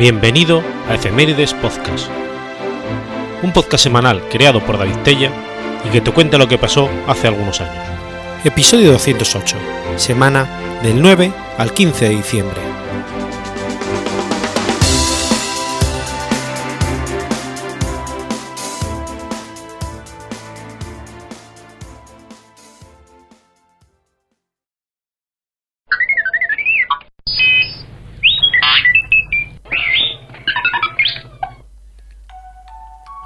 Bienvenido a Efemérides Podcast, un podcast semanal creado por David Tella y que te cuenta lo que pasó hace algunos años. Episodio 208, semana del 9 al 15 de diciembre.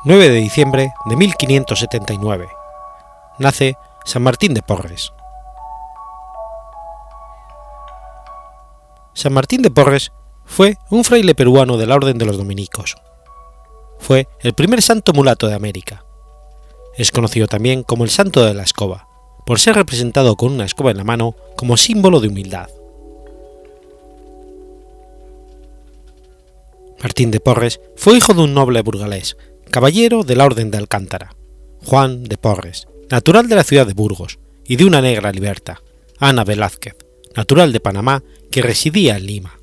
9 de diciembre de 1579. Nace San Martín de Porres. San Martín de Porres fue un fraile peruano de la Orden de los Dominicos. Fue el primer santo mulato de América. Es conocido también como el Santo de la Escoba, por ser representado con una escoba en la mano como símbolo de humildad. Martín de Porres fue hijo de un noble burgalés caballero de la Orden de Alcántara, Juan de Porres, natural de la ciudad de Burgos, y de una negra liberta, Ana Velázquez, natural de Panamá, que residía en Lima.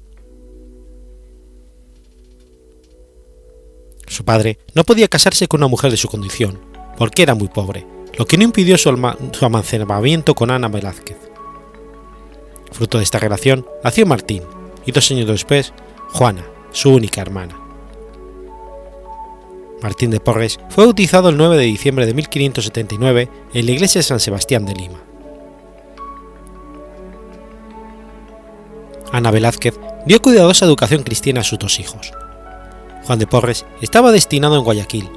Su padre no podía casarse con una mujer de su condición, porque era muy pobre, lo que no impidió su, su almacenamiento con Ana Velázquez. Fruto de esta relación nació Martín, y dos años después, Juana, su única hermana. Martín de Porres fue bautizado el 9 de diciembre de 1579 en la iglesia de San Sebastián de Lima. Ana Velázquez dio cuidadosa educación cristiana a sus dos hijos. Juan de Porres estaba destinado en Guayaquil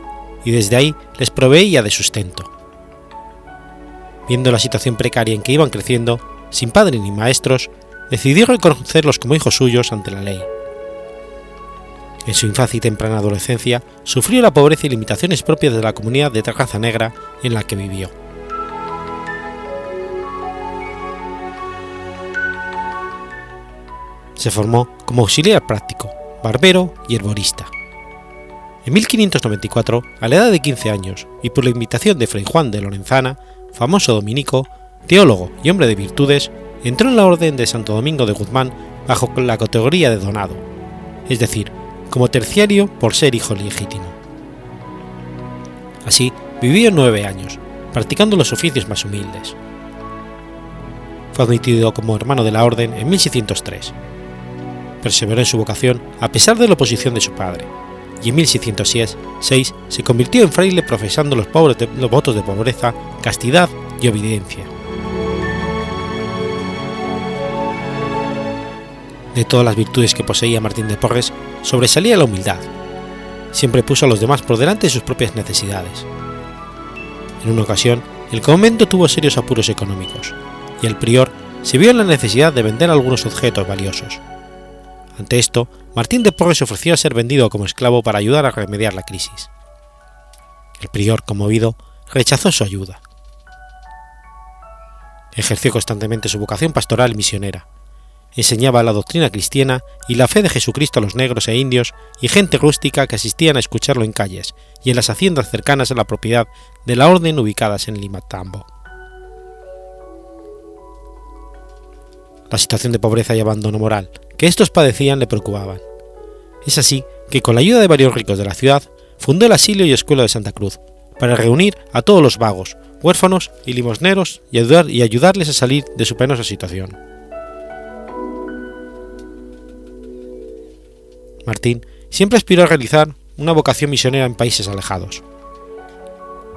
y desde ahí les proveía de sustento. Viendo la situación precaria en que iban creciendo, sin padre ni maestros, decidió reconocerlos como hijos suyos ante la ley en su infancia y temprana adolescencia sufrió la pobreza y limitaciones propias de la comunidad de raza negra en la que vivió. Se formó como auxiliar práctico, barbero y herborista. En 1594, a la edad de 15 años, y por la invitación de Fray Juan de Lorenzana, famoso dominico, teólogo y hombre de virtudes, entró en la Orden de Santo Domingo de Guzmán bajo la categoría de donado, es decir, como terciario por ser hijo legítimo. Así vivió nueve años, practicando los oficios más humildes. Fue admitido como hermano de la orden en 1603. Perseveró en su vocación a pesar de la oposición de su padre, y en 1606 se convirtió en fraile profesando los, los votos de pobreza, castidad y obediencia. De todas las virtudes que poseía Martín de Porres, sobresalía la humildad. Siempre puso a los demás por delante de sus propias necesidades. En una ocasión, el convento tuvo serios apuros económicos, y el prior se vio en la necesidad de vender algunos objetos valiosos. Ante esto, Martín de Porres ofreció a ser vendido como esclavo para ayudar a remediar la crisis. El prior, conmovido, rechazó su ayuda. Ejerció constantemente su vocación pastoral y misionera, enseñaba la doctrina cristiana y la fe de Jesucristo a los negros e indios y gente rústica que asistían a escucharlo en calles y en las haciendas cercanas a la propiedad de la orden ubicadas en Limatambo. La situación de pobreza y abandono moral que estos padecían le preocupaban. Es así que con la ayuda de varios ricos de la ciudad fundó el asilo y escuela de Santa Cruz para reunir a todos los vagos, huérfanos y limosneros y, ayudar, y ayudarles a salir de su penosa situación. Martín siempre aspiró a realizar una vocación misionera en países alejados.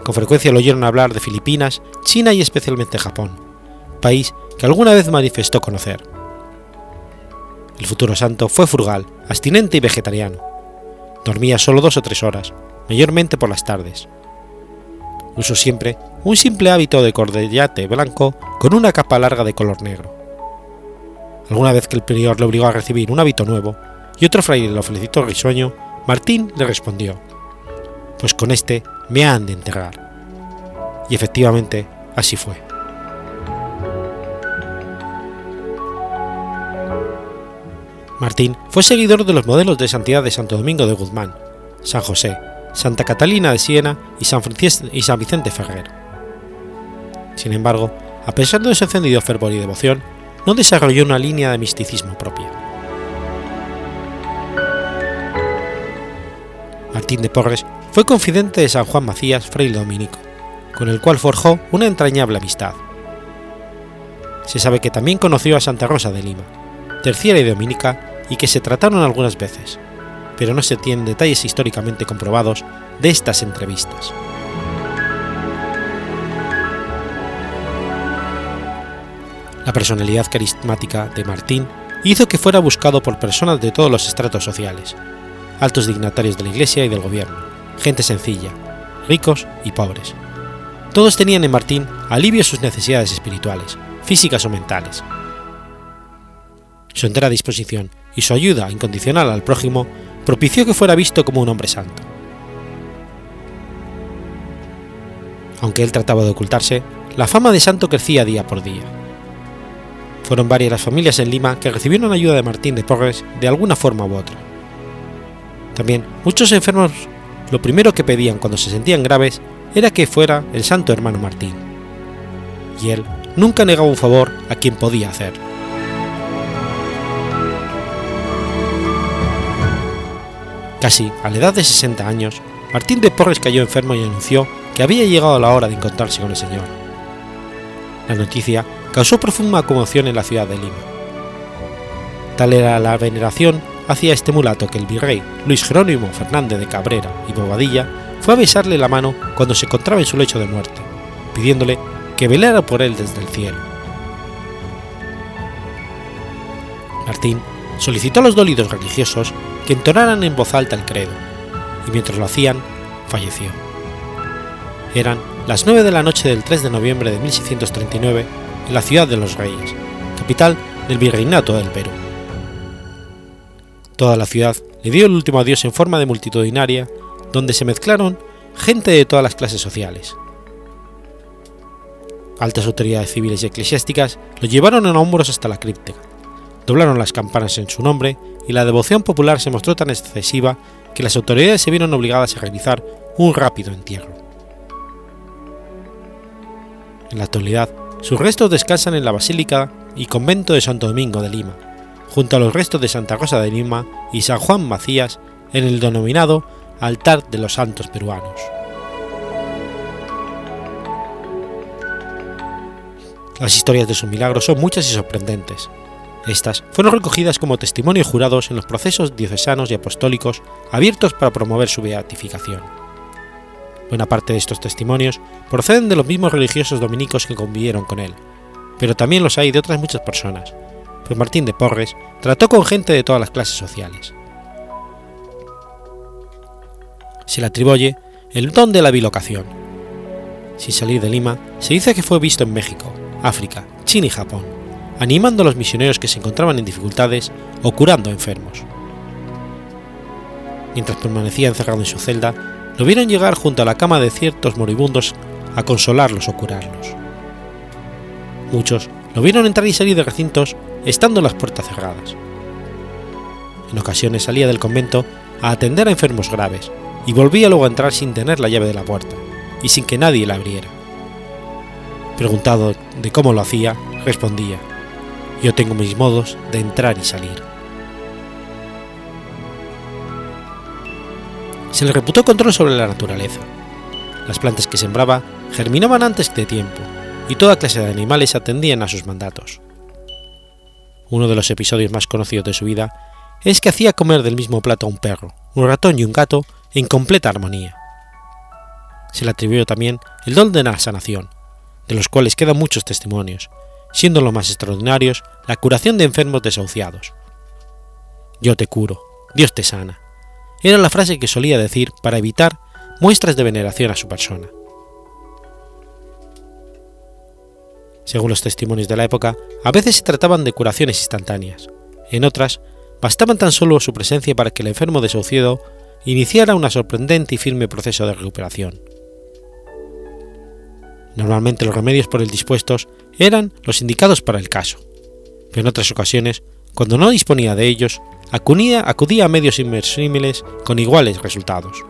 Con frecuencia lo oyeron hablar de Filipinas, China y especialmente Japón, país que alguna vez manifestó conocer. El futuro santo fue frugal, abstinente y vegetariano. Dormía solo dos o tres horas, mayormente por las tardes. Usó siempre un simple hábito de cordellate blanco con una capa larga de color negro. Alguna vez que el prior le obligó a recibir un hábito nuevo, y otro fraile lo felicitó risueño, Martín le respondió, pues con este me han de enterrar. Y efectivamente así fue. Martín fue seguidor de los modelos de santidad de Santo Domingo de Guzmán, San José, Santa Catalina de Siena y San, y San Vicente Ferrer. Sin embargo, a pesar de su encendido fervor y devoción, no desarrolló una línea de misticismo propia. Martín de Porres fue confidente de San Juan Macías, fraile dominico, con el cual forjó una entrañable amistad. Se sabe que también conoció a Santa Rosa de Lima, terciera y dominica, y que se trataron algunas veces, pero no se tienen detalles históricamente comprobados de estas entrevistas. La personalidad carismática de Martín hizo que fuera buscado por personas de todos los estratos sociales, altos dignatarios de la Iglesia y del gobierno, gente sencilla, ricos y pobres. Todos tenían en Martín alivio a sus necesidades espirituales, físicas o mentales. Su entera disposición y su ayuda incondicional al prójimo propició que fuera visto como un hombre santo. Aunque él trataba de ocultarse, la fama de santo crecía día por día. Fueron varias las familias en Lima que recibieron ayuda de Martín de Porres de alguna forma u otra. También muchos enfermos lo primero que pedían cuando se sentían graves era que fuera el santo hermano Martín. Y él nunca negaba un favor a quien podía hacer. Casi a la edad de 60 años, Martín de Porres cayó enfermo y anunció que había llegado la hora de encontrarse con el Señor. La noticia causó profunda conmoción en la ciudad de Lima. Tal era la veneración hacia este mulato que el virrey Luis Jerónimo Fernández de Cabrera y Bobadilla fue a besarle la mano cuando se encontraba en su lecho de muerte, pidiéndole que velara por él desde el cielo. Martín solicitó a los dolidos religiosos que entonaran en voz alta el credo, y mientras lo hacían, falleció. Eran las 9 de la noche del 3 de noviembre de 1639 en la ciudad de los Reyes, capital del Virreinato del Perú. Toda la ciudad le dio el último adiós en forma de multitudinaria, donde se mezclaron gente de todas las clases sociales. Altas autoridades civiles y eclesiásticas lo llevaron en hombros hasta la cripta, doblaron las campanas en su nombre y la devoción popular se mostró tan excesiva que las autoridades se vieron obligadas a realizar un rápido entierro. En la actualidad, sus restos descansan en la Basílica y Convento de Santo Domingo de Lima, junto a los restos de Santa Rosa de Lima y San Juan Macías en el denominado Altar de los Santos Peruanos. Las historias de su milagro son muchas y sorprendentes. Estas fueron recogidas como testimonios jurados en los procesos diocesanos y apostólicos abiertos para promover su beatificación. Buena parte de estos testimonios proceden de los mismos religiosos dominicos que convivieron con él, pero también los hay de otras muchas personas, pues Martín de Porres trató con gente de todas las clases sociales. Se le atribuye el don de la bilocación. Sin salir de Lima, se dice que fue visto en México, África, China y Japón, animando a los misioneros que se encontraban en dificultades o curando enfermos. Mientras permanecía encerrado en su celda, lo vieron llegar junto a la cama de ciertos moribundos a consolarlos o curarlos. Muchos lo vieron entrar y salir de recintos estando las puertas cerradas. En ocasiones salía del convento a atender a enfermos graves y volvía luego a entrar sin tener la llave de la puerta y sin que nadie la abriera. Preguntado de cómo lo hacía, respondía, yo tengo mis modos de entrar y salir. Se le reputó control sobre la naturaleza. Las plantas que sembraba germinaban antes de tiempo y toda clase de animales atendían a sus mandatos. Uno de los episodios más conocidos de su vida es que hacía comer del mismo plato a un perro, un ratón y un gato en completa armonía. Se le atribuyó también el don de la sanación, de los cuales quedan muchos testimonios, siendo los más extraordinarios la curación de enfermos desahuciados. Yo te curo, Dios te sana. Era la frase que solía decir para evitar muestras de veneración a su persona. Según los testimonios de la época, a veces se trataban de curaciones instantáneas, en otras, bastaban tan solo su presencia para que el enfermo desahuciado iniciara un sorprendente y firme proceso de recuperación. Normalmente los remedios por él dispuestos eran los indicados para el caso, pero en otras ocasiones, cuando no disponía de ellos, acudía, acudía a medios inversímiles con iguales resultados.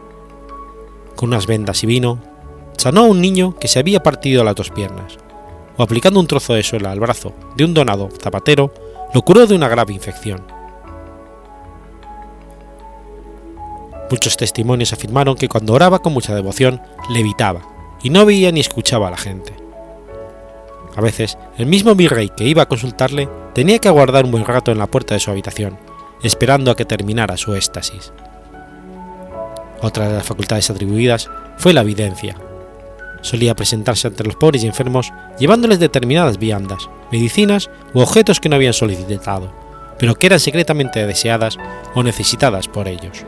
Con unas vendas y vino, sanó a un niño que se había partido las dos piernas, o aplicando un trozo de suela al brazo de un donado zapatero, lo curó de una grave infección. Muchos testimonios afirmaron que cuando oraba con mucha devoción, levitaba y no veía ni escuchaba a la gente. A veces, el mismo virrey que iba a consultarle tenía que aguardar un buen rato en la puerta de su habitación, esperando a que terminara su éxtasis. Otra de las facultades atribuidas fue la evidencia. Solía presentarse ante los pobres y enfermos llevándoles determinadas viandas, medicinas u objetos que no habían solicitado, pero que eran secretamente deseadas o necesitadas por ellos.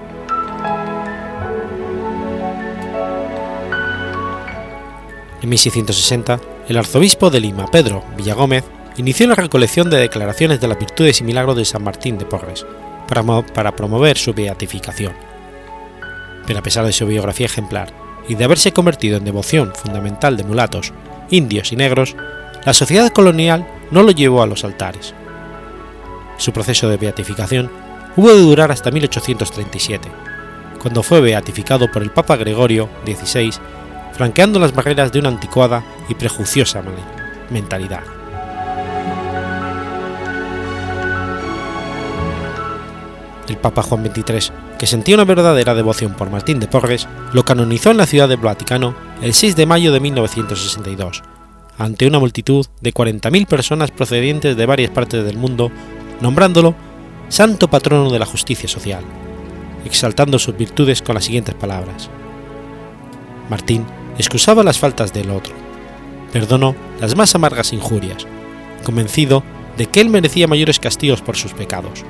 En 1660, el arzobispo de Lima, Pedro Villagómez, inició la recolección de declaraciones de las virtudes y milagros de San Martín de Porres para, para promover su beatificación. Pero a pesar de su biografía ejemplar y de haberse convertido en devoción fundamental de mulatos, indios y negros, la sociedad colonial no lo llevó a los altares. Su proceso de beatificación hubo de durar hasta 1837, cuando fue beatificado por el Papa Gregorio XVI flanqueando las barreras de una anticuada y prejuiciosa mentalidad. El Papa Juan XXIII, que sentía una verdadera devoción por Martín de Porres, lo canonizó en la ciudad del Vaticano el 6 de mayo de 1962, ante una multitud de 40.000 personas procedientes de varias partes del mundo, nombrándolo Santo Patrono de la Justicia Social, exaltando sus virtudes con las siguientes palabras. Martín excusaba las faltas del otro, perdonó las más amargas injurias, convencido de que él merecía mayores castigos por sus pecados.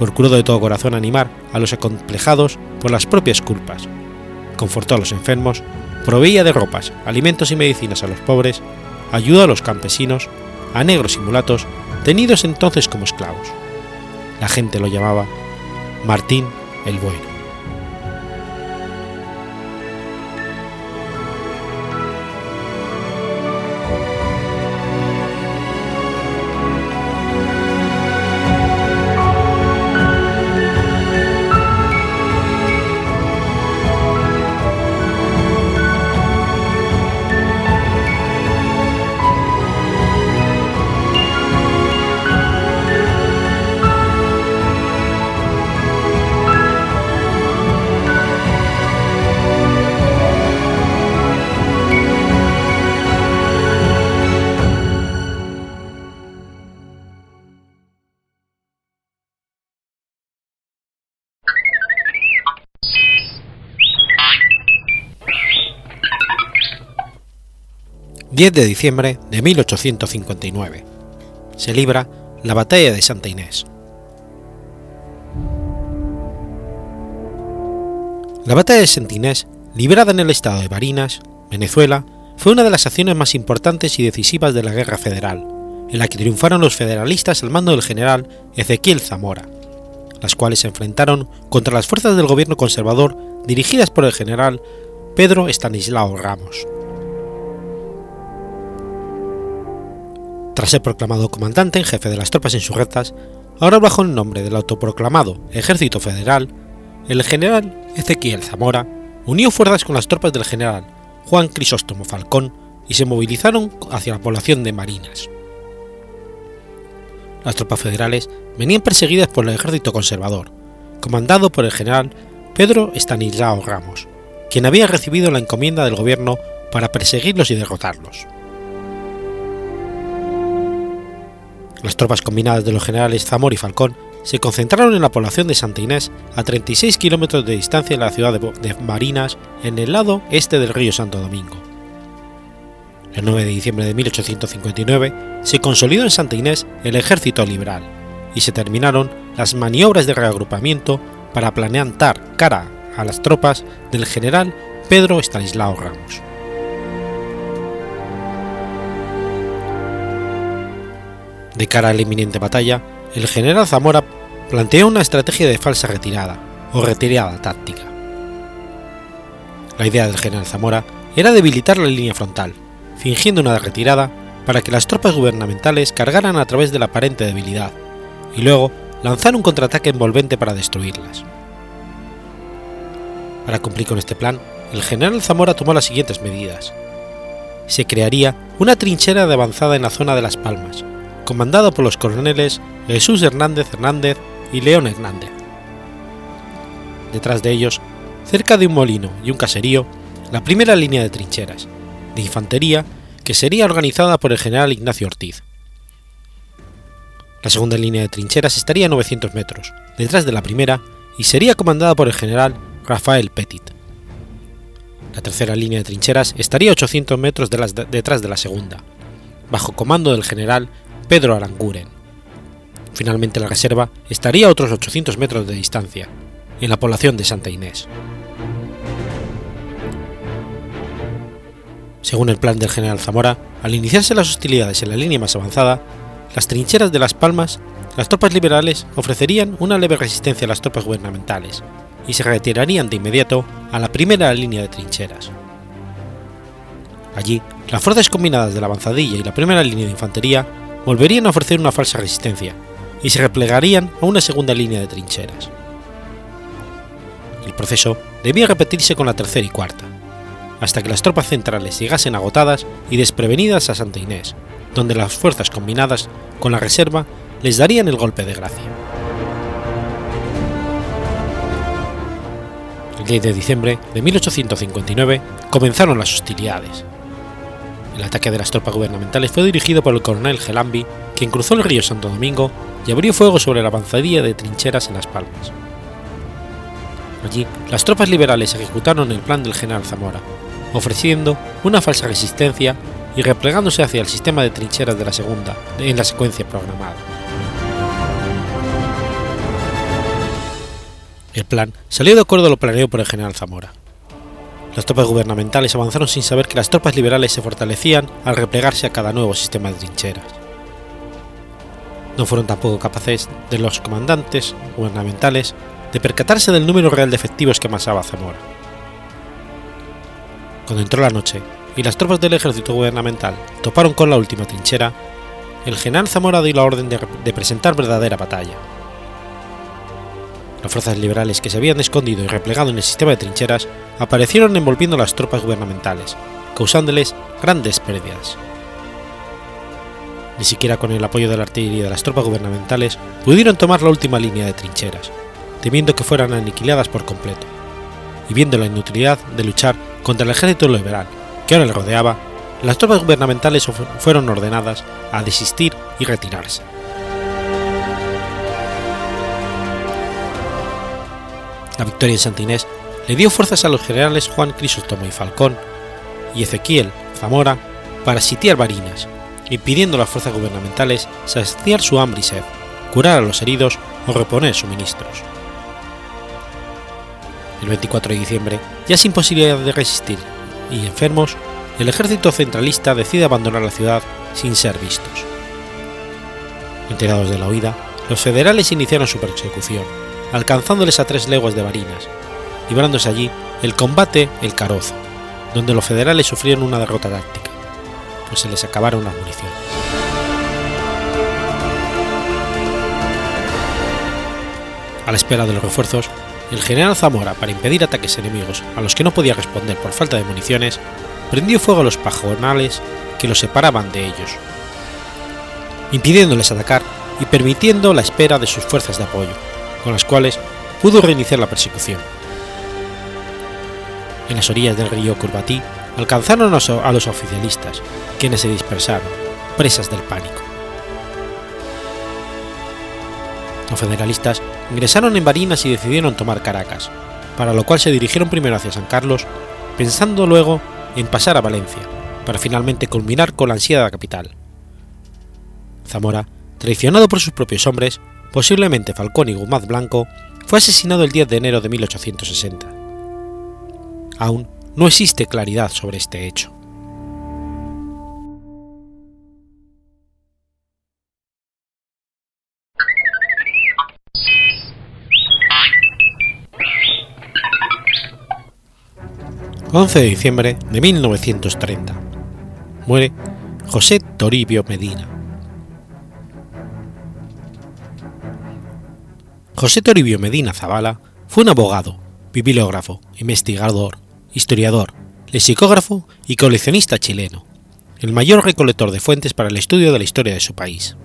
Procuró de todo corazón animar a los acomplejados por las propias culpas, confortó a los enfermos, proveía de ropas, alimentos y medicinas a los pobres, ayudó a los campesinos, a negros y mulatos, tenidos entonces como esclavos. La gente lo llamaba Martín el Bueno. 10 de diciembre de 1859. Se libra la batalla de Santa Inés. La batalla de Santa Inés, librada en el estado de Barinas, Venezuela, fue una de las acciones más importantes y decisivas de la Guerra Federal, en la que triunfaron los federalistas al mando del general Ezequiel Zamora, las cuales se enfrentaron contra las fuerzas del gobierno conservador dirigidas por el general Pedro Estanislao Ramos. Tras ser proclamado comandante en jefe de las tropas insurrectas, ahora bajo el nombre del autoproclamado Ejército Federal, el general Ezequiel Zamora unió fuerzas con las tropas del general Juan Crisóstomo Falcón y se movilizaron hacia la población de Marinas. Las tropas federales venían perseguidas por el ejército conservador, comandado por el general Pedro Estanislao Ramos, quien había recibido la encomienda del gobierno para perseguirlos y derrotarlos. Las tropas combinadas de los generales Zamor y Falcón se concentraron en la población de Santa Inés, a 36 kilómetros de distancia de la ciudad de Marinas, en el lado este del río Santo Domingo. El 9 de diciembre de 1859 se consolidó en Santa Inés el ejército liberal y se terminaron las maniobras de reagrupamiento para plantar cara a las tropas del general Pedro Estanislao Ramos. De cara a la inminente batalla, el general Zamora planteó una estrategia de falsa retirada o retirada táctica. La idea del general Zamora era debilitar la línea frontal, fingiendo una retirada para que las tropas gubernamentales cargaran a través de la aparente debilidad y luego lanzar un contraataque envolvente para destruirlas. Para cumplir con este plan, el general Zamora tomó las siguientes medidas. Se crearía una trinchera de avanzada en la zona de Las Palmas, comandado por los coroneles Jesús Hernández Hernández y León Hernández. detrás de ellos, cerca de un molino y un caserío, la primera línea de trincheras, de infantería, que sería organizada por el general Ignacio Ortiz. La segunda línea de trincheras estaría a 900 metros, detrás de la primera, y sería comandada por el general Rafael Petit. La tercera línea de trincheras estaría a 800 metros detrás de la segunda, bajo comando del general Pedro Aranguren. Finalmente la reserva estaría a otros 800 metros de distancia, en la población de Santa Inés. Según el plan del general Zamora, al iniciarse las hostilidades en la línea más avanzada, las trincheras de Las Palmas, las tropas liberales ofrecerían una leve resistencia a las tropas gubernamentales y se retirarían de inmediato a la primera línea de trincheras. Allí, las fuerzas combinadas de la avanzadilla y la primera línea de infantería volverían a ofrecer una falsa resistencia y se replegarían a una segunda línea de trincheras. El proceso debía repetirse con la tercera y cuarta, hasta que las tropas centrales llegasen agotadas y desprevenidas a Santa Inés, donde las fuerzas combinadas con la reserva les darían el golpe de gracia. El 10 de diciembre de 1859 comenzaron las hostilidades. El ataque de las tropas gubernamentales fue dirigido por el coronel Gelambi, quien cruzó el río Santo Domingo y abrió fuego sobre la avanzadilla de trincheras en Las Palmas. Allí, las tropas liberales ejecutaron el plan del general Zamora, ofreciendo una falsa resistencia y replegándose hacia el sistema de trincheras de la segunda en la secuencia programada. El plan salió de acuerdo a lo planeado por el general Zamora. Las tropas gubernamentales avanzaron sin saber que las tropas liberales se fortalecían al replegarse a cada nuevo sistema de trincheras. No fueron tampoco capaces de los comandantes gubernamentales de percatarse del número real de efectivos que amasaba Zamora. Cuando entró la noche y las tropas del ejército gubernamental toparon con la última trinchera, el general Zamora dio la orden de, de presentar verdadera batalla. Las fuerzas liberales que se habían escondido y replegado en el sistema de trincheras aparecieron envolviendo a las tropas gubernamentales, causándoles grandes pérdidas. Ni siquiera con el apoyo de la artillería de las tropas gubernamentales pudieron tomar la última línea de trincheras, temiendo que fueran aniquiladas por completo, y viendo la inutilidad de luchar contra el ejército liberal que ahora le rodeaba, las tropas gubernamentales fueron ordenadas a desistir y retirarse. La victoria en Santinés le dio fuerzas a los generales Juan Crisóstomo y Falcón y Ezequiel Zamora para sitiar Barinas, impidiendo a las fuerzas gubernamentales saciar su hambre y sed, curar a los heridos o reponer suministros. El 24 de diciembre, ya sin posibilidad de resistir y enfermos, el ejército centralista decide abandonar la ciudad sin ser vistos. Enterados de la huida, los federales iniciaron su persecución, alcanzándoles a tres leguas de Barinas, librándose allí el combate El Carozo, donde los federales sufrieron una derrota táctica, pues se les acabaron las municiones. A la espera de los refuerzos, el general Zamora, para impedir ataques enemigos a los que no podía responder por falta de municiones, prendió fuego a los pajonales que los separaban de ellos, impidiéndoles atacar y permitiendo la espera de sus fuerzas de apoyo, con las cuales pudo reiniciar la persecución. En las orillas del río Curvatí alcanzaron a los oficialistas, quienes se dispersaron, presas del pánico. Los federalistas ingresaron en Barinas y decidieron tomar Caracas, para lo cual se dirigieron primero hacia San Carlos, pensando luego en pasar a Valencia, para finalmente culminar con la ansiada capital. Zamora, traicionado por sus propios hombres, posiblemente Falcón y Guzmán Blanco, fue asesinado el 10 de enero de 1860. Aún no existe claridad sobre este hecho. 11 de diciembre de 1930. Muere José Toribio Medina. José Toribio Medina Zavala fue un abogado, bibliógrafo, investigador, historiador, lexicógrafo y coleccionista chileno, el mayor recolector de fuentes para el estudio de la historia de su país.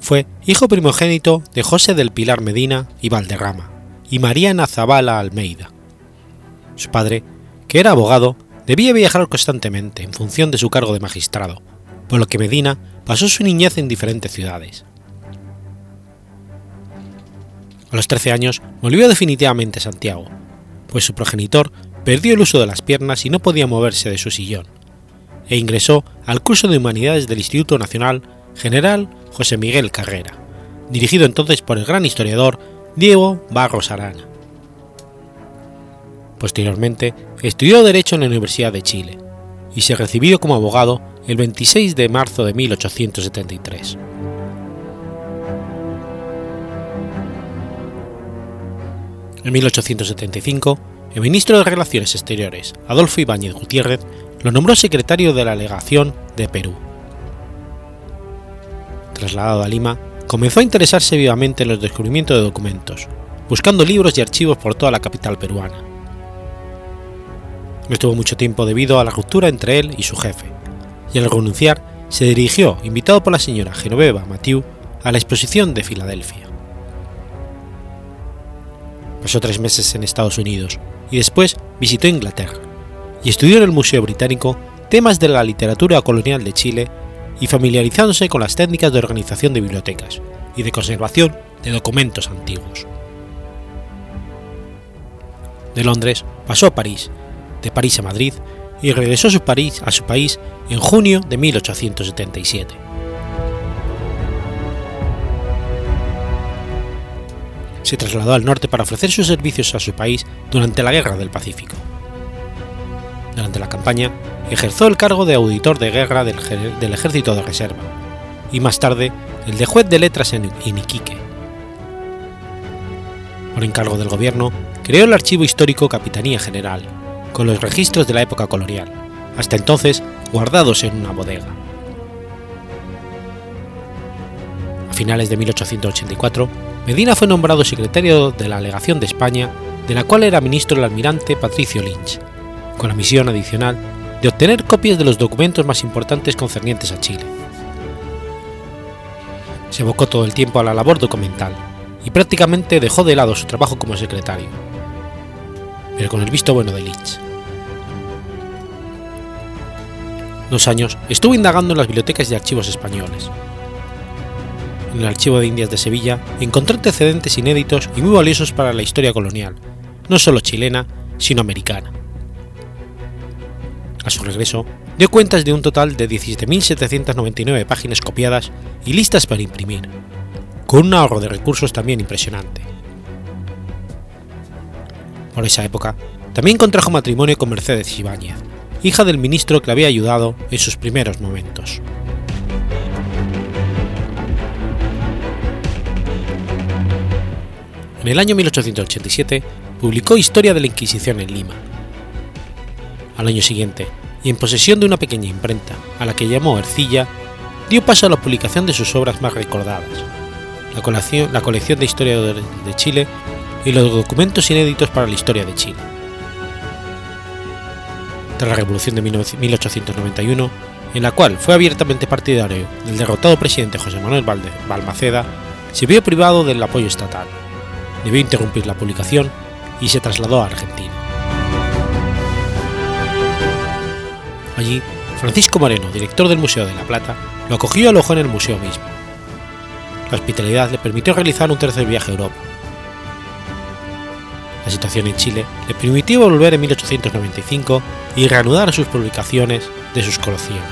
Fue hijo primogénito de José del Pilar Medina y Valderrama y Mariana Zavala Almeida. Su padre, que era abogado, debía viajar constantemente en función de su cargo de magistrado, por lo que Medina pasó su niñez en diferentes ciudades. A los 13 años volvió definitivamente a Santiago, pues su progenitor perdió el uso de las piernas y no podía moverse de su sillón, e ingresó al curso de Humanidades del Instituto Nacional General José Miguel Carrera, dirigido entonces por el gran historiador Diego Barros Arana. Posteriormente, estudió Derecho en la Universidad de Chile y se recibió como abogado el 26 de marzo de 1873. En 1875, el ministro de Relaciones Exteriores, Adolfo Ibáñez Gutiérrez, lo nombró secretario de la legación de Perú. Trasladado a Lima, comenzó a interesarse vivamente en los descubrimientos de documentos, buscando libros y archivos por toda la capital peruana. No estuvo mucho tiempo debido a la ruptura entre él y su jefe, y al renunciar se dirigió, invitado por la señora Genoveva Mathieu, a la exposición de Filadelfia. Pasó tres meses en Estados Unidos y después visitó Inglaterra y estudió en el Museo Británico temas de la literatura colonial de Chile y familiarizándose con las técnicas de organización de bibliotecas y de conservación de documentos antiguos. De Londres pasó a París, de París a Madrid y regresó a su, país en junio de 1877. se trasladó al norte para ofrecer sus servicios a su país durante la Guerra del Pacífico. Durante la campaña, ejerció el cargo de auditor de guerra del, del Ejército de Reserva y más tarde el de juez de letras en, en Iquique. Por encargo del gobierno, creó el Archivo Histórico Capitanía General, con los registros de la época colonial, hasta entonces guardados en una bodega. A finales de 1884, Medina fue nombrado secretario de la Legación de España, de la cual era ministro el almirante Patricio Lynch, con la misión adicional de obtener copias de los documentos más importantes concernientes a Chile. Se abocó todo el tiempo a la labor documental y prácticamente dejó de lado su trabajo como secretario, pero con el visto bueno de Lynch. Dos años estuvo indagando en las bibliotecas y archivos españoles, en el Archivo de Indias de Sevilla, encontró antecedentes inéditos y muy valiosos para la historia colonial, no solo chilena, sino americana. A su regreso, dio cuentas de un total de 17.799 páginas copiadas y listas para imprimir, con un ahorro de recursos también impresionante. Por esa época, también contrajo matrimonio con Mercedes Ibáñez, hija del ministro que le había ayudado en sus primeros momentos. En el año 1887 publicó Historia de la Inquisición en Lima. Al año siguiente, y en posesión de una pequeña imprenta, a la que llamó Ercilla, dio paso a la publicación de sus obras más recordadas, la colección, la colección de Historia de, Chile y los documentos inéditos para la historia de Chile. Tras la Revolución de 1891, en la cual fue abiertamente partidario del derrotado presidente José Manuel Balmaceda, se vio privado del apoyo estatal debió interrumpir la publicación y se trasladó a Argentina. Allí, Francisco Moreno, director del Museo de La Plata, lo acogió y alojó en el museo mismo. La hospitalidad le permitió realizar un tercer viaje a Europa. La situación en Chile le permitió volver en 1895 y reanudar sus publicaciones de sus colecciones.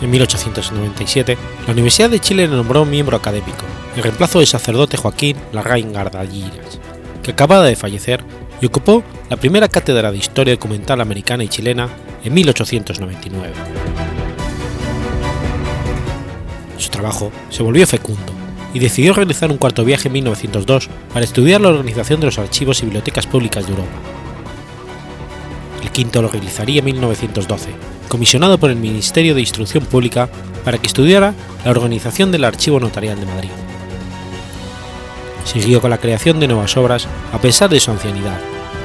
En 1897, la Universidad de Chile le nombró miembro académico, en reemplazo del sacerdote Joaquín Larraín Gardallinas, que acababa de fallecer y ocupó la primera cátedra de Historia Documental Americana y Chilena en 1899. Su trabajo se volvió fecundo y decidió realizar un cuarto viaje en 1902 para estudiar la organización de los archivos y bibliotecas públicas de Europa. El quinto lo realizaría en 1912 comisionado por el Ministerio de Instrucción Pública para que estudiara la organización del Archivo Notarial de Madrid. Siguió con la creación de nuevas obras a pesar de su ancianidad,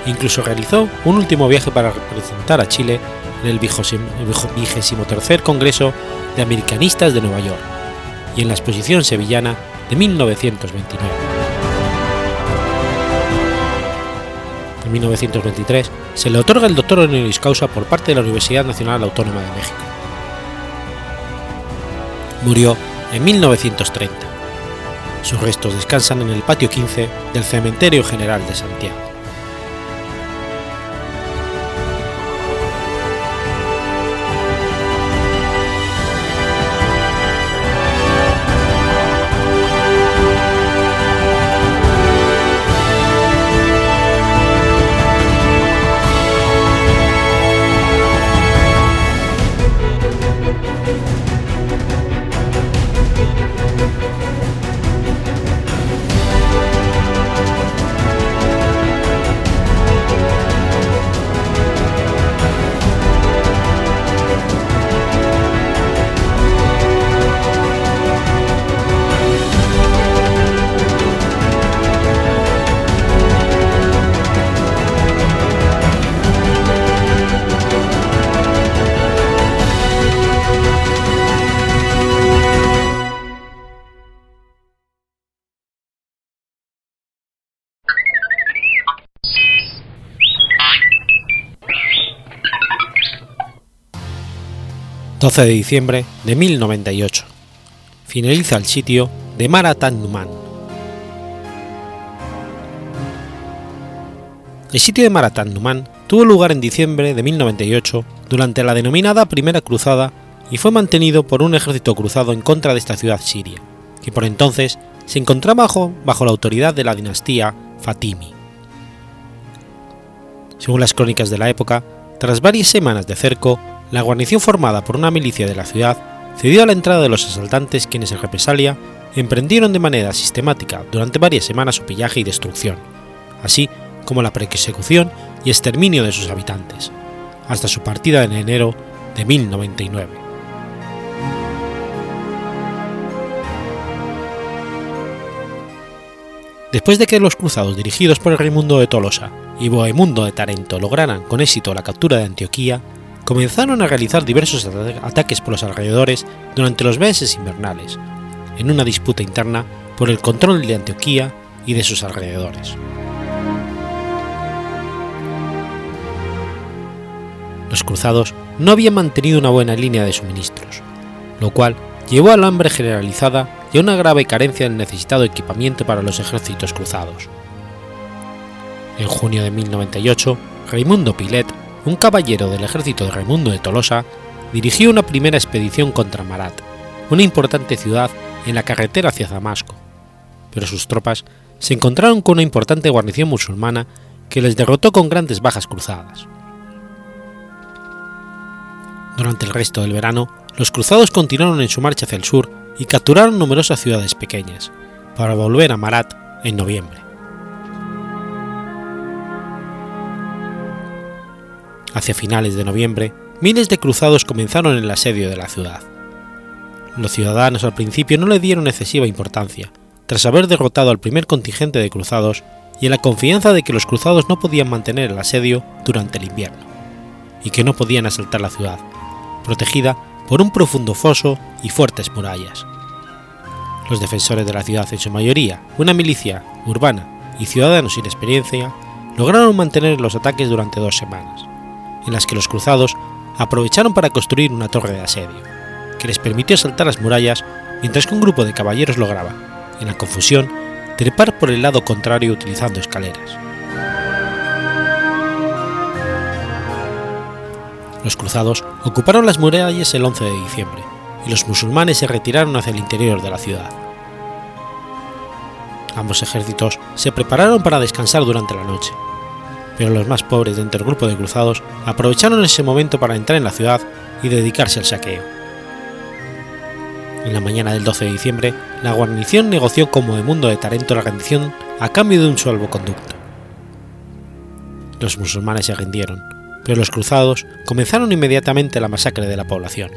incluso realizó un último viaje para representar a Chile en el 23 Congreso de Americanistas de Nueva York y en la Exposición Sevillana de 1929. En 1923 se le otorga el doctor honoris causa por parte de la Universidad Nacional Autónoma de México. Murió en 1930. Sus restos descansan en el patio 15 del Cementerio General de Santiago. 12 de diciembre de 1098. Finaliza el sitio de Maratan Numan. El sitio de Maratan Numan tuvo lugar en diciembre de 1098 durante la denominada Primera Cruzada y fue mantenido por un ejército cruzado en contra de esta ciudad siria, que por entonces se encontraba bajo, bajo la autoridad de la dinastía Fatimi. Según las crónicas de la época, tras varias semanas de cerco, la guarnición formada por una milicia de la ciudad cedió a la entrada de los asaltantes quienes en represalia emprendieron de manera sistemática durante varias semanas su pillaje y destrucción, así como la persecución y exterminio de sus habitantes, hasta su partida en enero de 1099. Después de que los cruzados dirigidos por Raimundo de Tolosa y Bohemundo de Tarento lograran con éxito la captura de Antioquía, comenzaron a realizar diversos ataques por los alrededores durante los meses invernales, en una disputa interna por el control de Antioquía y de sus alrededores. Los cruzados no habían mantenido una buena línea de suministros, lo cual llevó a la hambre generalizada y a una grave carencia del necesitado equipamiento para los ejércitos cruzados. En junio de 1098, Raimundo Pilet un caballero del ejército de Raimundo de Tolosa, dirigió una primera expedición contra Marat, una importante ciudad en la carretera hacia Damasco, pero sus tropas se encontraron con una importante guarnición musulmana que les derrotó con grandes bajas cruzadas. Durante el resto del verano, los cruzados continuaron en su marcha hacia el sur y capturaron numerosas ciudades pequeñas, para volver a Marat en noviembre. Hacia finales de noviembre, miles de cruzados comenzaron el asedio de la ciudad. Los ciudadanos al principio no le dieron excesiva importancia, tras haber derrotado al primer contingente de cruzados y en la confianza de que los cruzados no podían mantener el asedio durante el invierno, y que no podían asaltar la ciudad, protegida por un profundo foso y fuertes murallas. Los defensores de la ciudad, en su mayoría una milicia urbana y ciudadanos sin experiencia, lograron mantener los ataques durante dos semanas en las que los cruzados aprovecharon para construir una torre de asedio, que les permitió saltar las murallas mientras que un grupo de caballeros lograba, en la confusión, trepar por el lado contrario utilizando escaleras. Los cruzados ocuparon las murallas el 11 de diciembre y los musulmanes se retiraron hacia el interior de la ciudad. Ambos ejércitos se prepararon para descansar durante la noche, pero los más pobres dentro del grupo de cruzados aprovecharon ese momento para entrar en la ciudad y dedicarse al saqueo. En la mañana del 12 de diciembre, la guarnición negoció con Moemundo de Tarento la rendición a cambio de un salvoconducto. Los musulmanes se rindieron, pero los cruzados comenzaron inmediatamente la masacre de la población.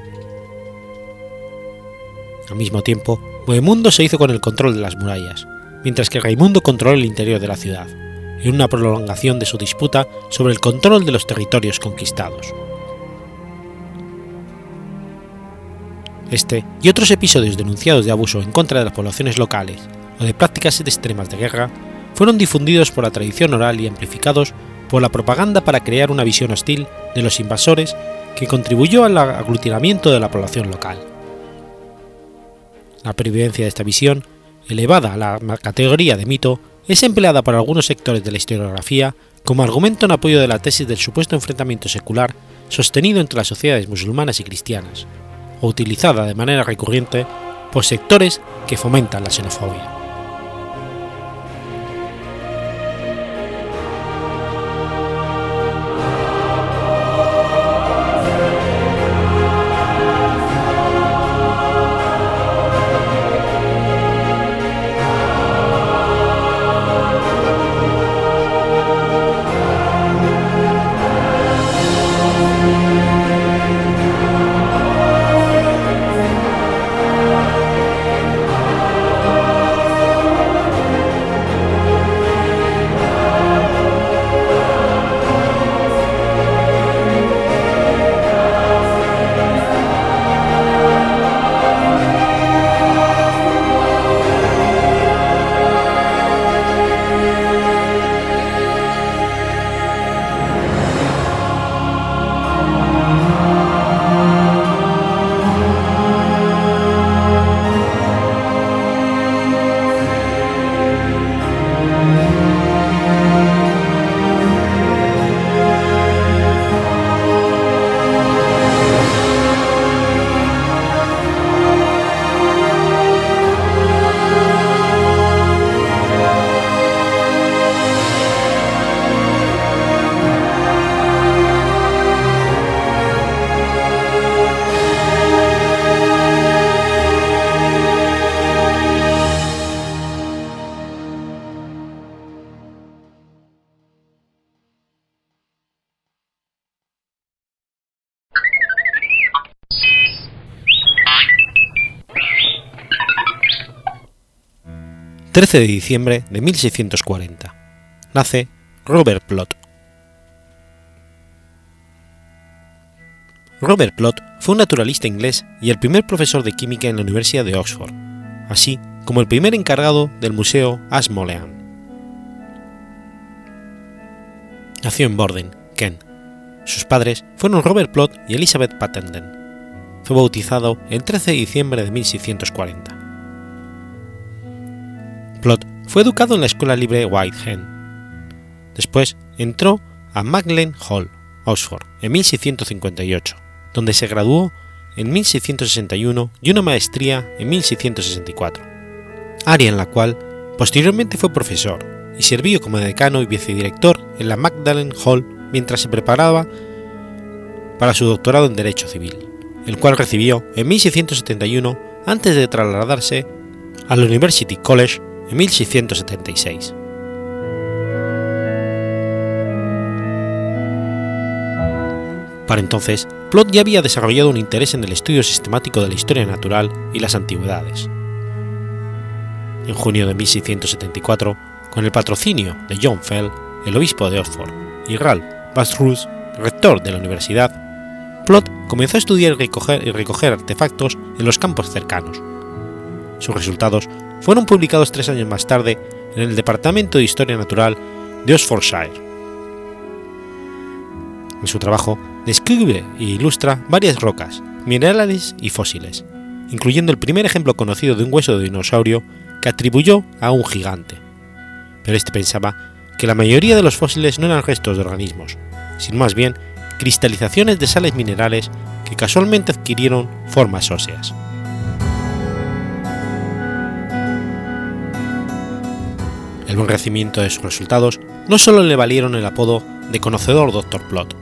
Al mismo tiempo, Bohemundo se hizo con el control de las murallas, mientras que Raimundo controló el interior de la ciudad en una prolongación de su disputa sobre el control de los territorios conquistados. Este y otros episodios denunciados de abuso en contra de las poblaciones locales o de prácticas extremas de guerra fueron difundidos por la tradición oral y amplificados por la propaganda para crear una visión hostil de los invasores que contribuyó al aglutinamiento de la población local. La pervivencia de esta visión, elevada a la categoría de mito, es empleada por algunos sectores de la historiografía como argumento en apoyo de la tesis del supuesto enfrentamiento secular sostenido entre las sociedades musulmanas y cristianas, o utilizada de manera recurrente por sectores que fomentan la xenofobia. 13 de diciembre de 1640. Nace Robert Plot. Robert Plot fue un naturalista inglés y el primer profesor de química en la Universidad de Oxford, así como el primer encargado del Museo Ashmolean. Nació en Borden, Kent. Sus padres fueron Robert Plot y Elizabeth Pattenden. Fue bautizado el 13 de diciembre de 1640. Plot fue educado en la escuela libre Whitehead. Después entró a Magdalen Hall, Oxford, en 1658, donde se graduó en 1661 y una maestría en 1664, área en la cual posteriormente fue profesor y sirvió como decano y vicedirector en la Magdalen Hall mientras se preparaba para su doctorado en Derecho Civil, el cual recibió en 1671 antes de trasladarse al University College en 1676. Para entonces, Plot ya había desarrollado un interés en el estudio sistemático de la historia natural y las antigüedades. En junio de 1674, con el patrocinio de John Fell, el obispo de Oxford, y Ralph Bastrus, rector de la universidad, Plot comenzó a estudiar recoger, y recoger artefactos en los campos cercanos. Sus resultados fueron publicados tres años más tarde en el Departamento de Historia Natural de Oxfordshire. En su trabajo describe e ilustra varias rocas, minerales y fósiles, incluyendo el primer ejemplo conocido de un hueso de dinosaurio que atribuyó a un gigante. Pero este pensaba que la mayoría de los fósiles no eran restos de organismos, sino más bien cristalizaciones de sales minerales que casualmente adquirieron formas óseas. El buen recibimiento de sus resultados no solo le valieron el apodo de conocedor Dr. Plot,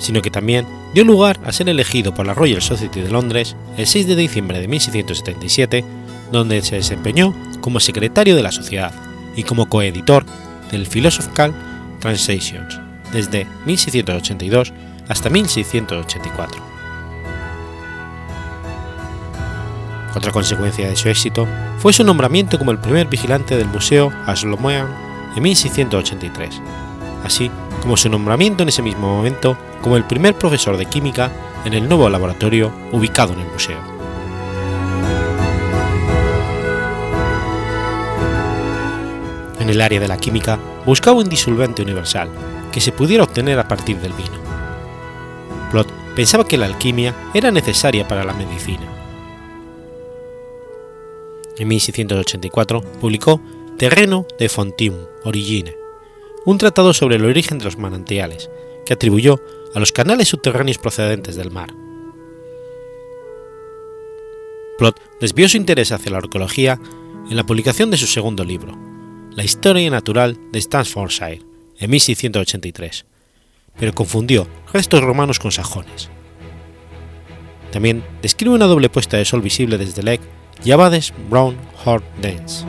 sino que también dio lugar a ser elegido por la Royal Society de Londres el 6 de diciembre de 1677, donde se desempeñó como secretario de la sociedad y como coeditor del Philosophical Translations desde 1682 hasta 1684. Otra consecuencia de su éxito fue su nombramiento como el primer vigilante del Museo Ashmolean en 1683, así como su nombramiento en ese mismo momento como el primer profesor de química en el nuevo laboratorio ubicado en el museo. En el área de la química buscaba un disolvente universal que se pudiera obtener a partir del vino. Plot pensaba que la alquimia era necesaria para la medicina en 1684 publicó Terreno de Fontium Origine, un tratado sobre el origen de los manantiales, que atribuyó a los canales subterráneos procedentes del mar. Plot desvió su interés hacia la arqueología en la publicación de su segundo libro, La historia natural de Staffordshire, en 1683, pero confundió restos romanos con sajones. También describe una doble puesta de sol visible desde Lake y Abades Brown Hort Dance.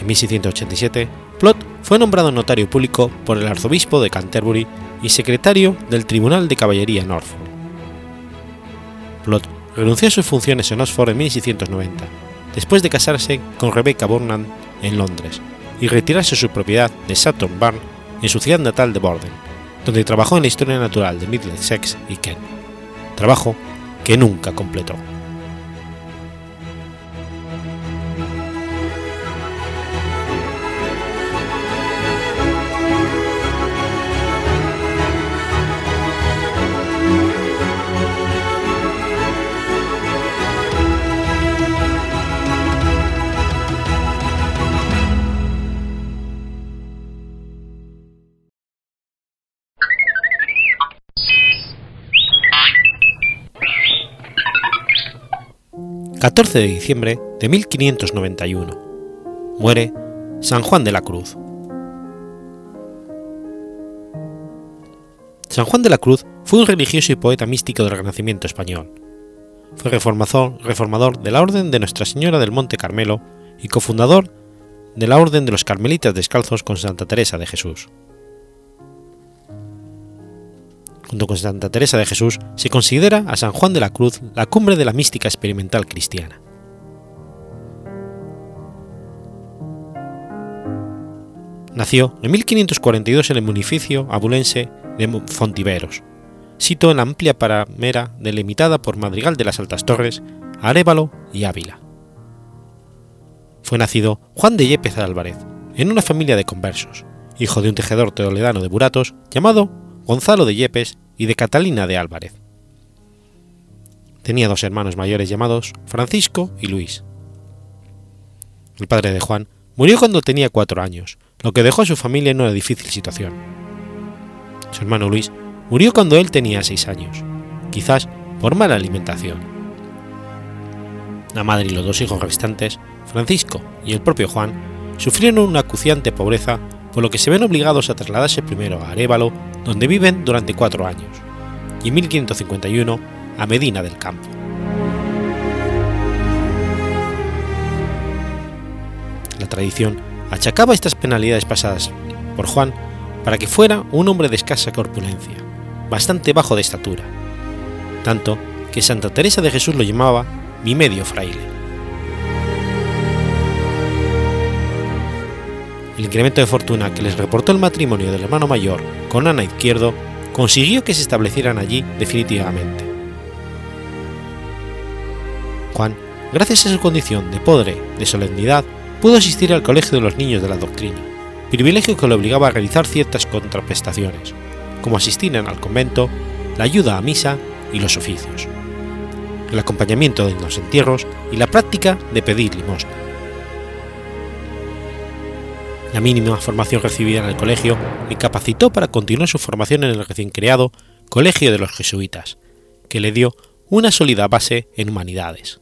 En 1687, Plot fue nombrado notario público por el arzobispo de Canterbury y secretario del Tribunal de Caballería en Oxford. Plot renunció a sus funciones en Oxford en 1690, después de casarse con Rebecca Burnham en Londres y retirarse su propiedad de Sutton Barn en su ciudad natal de Borden, donde trabajó en la historia natural de Middlesex y Kent, trabajo que nunca completó. 14 de diciembre de 1591. Muere San Juan de la Cruz. San Juan de la Cruz fue un religioso y poeta místico del Renacimiento español. Fue reformador, reformador de la Orden de Nuestra Señora del Monte Carmelo y cofundador de la Orden de los Carmelitas Descalzos con Santa Teresa de Jesús junto con Santa Teresa de Jesús, se considera a San Juan de la Cruz la cumbre de la mística experimental cristiana. Nació en 1542 en el municipio abulense de Fontiveros, sito en la amplia paramera delimitada por Madrigal de las Altas Torres, Arévalo y Ávila. Fue nacido Juan de Yepes Álvarez, en una familia de conversos, hijo de un tejedor toledano de Buratos llamado Gonzalo de Yepes y de Catalina de Álvarez. Tenía dos hermanos mayores llamados Francisco y Luis. El padre de Juan murió cuando tenía cuatro años, lo que dejó a su familia en una difícil situación. Su hermano Luis murió cuando él tenía seis años, quizás por mala alimentación. La madre y los dos hijos restantes, Francisco y el propio Juan, sufrieron una acuciante pobreza por lo que se ven obligados a trasladarse primero a Arevalo, donde viven durante cuatro años, y en 1551 a Medina del Campo. La tradición achacaba estas penalidades pasadas por Juan para que fuera un hombre de escasa corpulencia, bastante bajo de estatura, tanto que Santa Teresa de Jesús lo llamaba mi medio fraile. El incremento de fortuna que les reportó el matrimonio del hermano mayor con Ana Izquierdo consiguió que se establecieran allí definitivamente. Juan, gracias a su condición de padre de solemnidad, pudo asistir al Colegio de los Niños de la Doctrina, privilegio que le obligaba a realizar ciertas contraprestaciones, como asistir al convento, la ayuda a misa y los oficios, el acompañamiento en los entierros y la práctica de pedir limosna. La mínima formación recibida en el colegio le capacitó para continuar su formación en el recién creado Colegio de los Jesuitas, que le dio una sólida base en humanidades.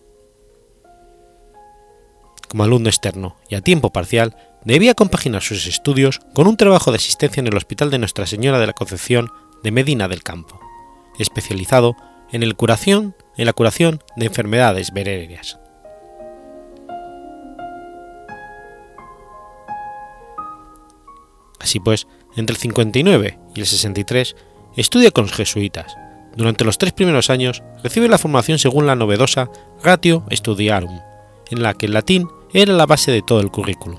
Como alumno externo y a tiempo parcial, debía compaginar sus estudios con un trabajo de asistencia en el Hospital de Nuestra Señora de la Concepción de Medina del Campo, especializado en, el curación, en la curación de enfermedades venéreas. Así pues, entre el 59 y el 63 estudia con los jesuitas. Durante los tres primeros años recibe la formación según la novedosa Ratio Studiarum, en la que el latín era la base de todo el currículum.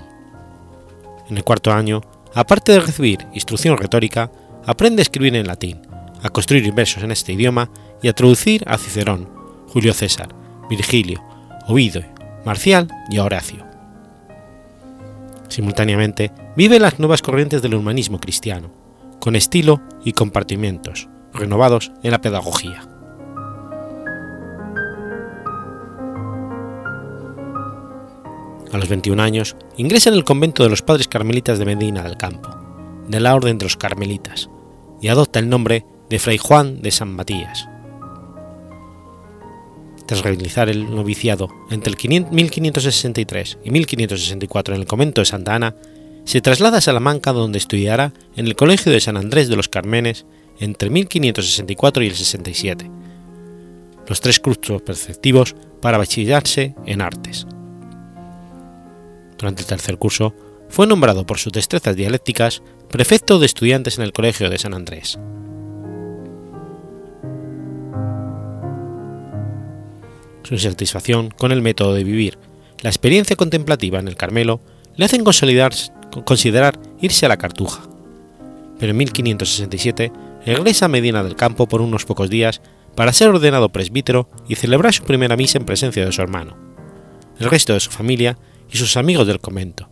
En el cuarto año, aparte de recibir instrucción retórica, aprende a escribir en latín, a construir versos en este idioma y a traducir a Cicerón, Julio César, Virgilio, Ovidio, Marcial y a Horacio. Simultáneamente, vive las nuevas corrientes del humanismo cristiano, con estilo y compartimientos, renovados en la pedagogía. A los 21 años, ingresa en el convento de los padres carmelitas de Medina del Campo, de la Orden de los Carmelitas, y adopta el nombre de Fray Juan de San Matías. Tras realizar el noviciado entre el 1563 y 1564 en el convento de Santa Ana, se traslada a Salamanca donde estudiará en el Colegio de San Andrés de los Carmenes entre 1564 y el 67, los tres cursos perceptivos para bachillarse en artes. Durante el tercer curso, fue nombrado por sus destrezas dialécticas prefecto de estudiantes en el Colegio de San Andrés. Su insatisfacción con el método de vivir, la experiencia contemplativa en el Carmelo, le hacen considerar irse a la Cartuja. Pero en 1567 regresa a Medina del Campo por unos pocos días para ser ordenado presbítero y celebrar su primera misa en presencia de su hermano, el resto de su familia y sus amigos del convento.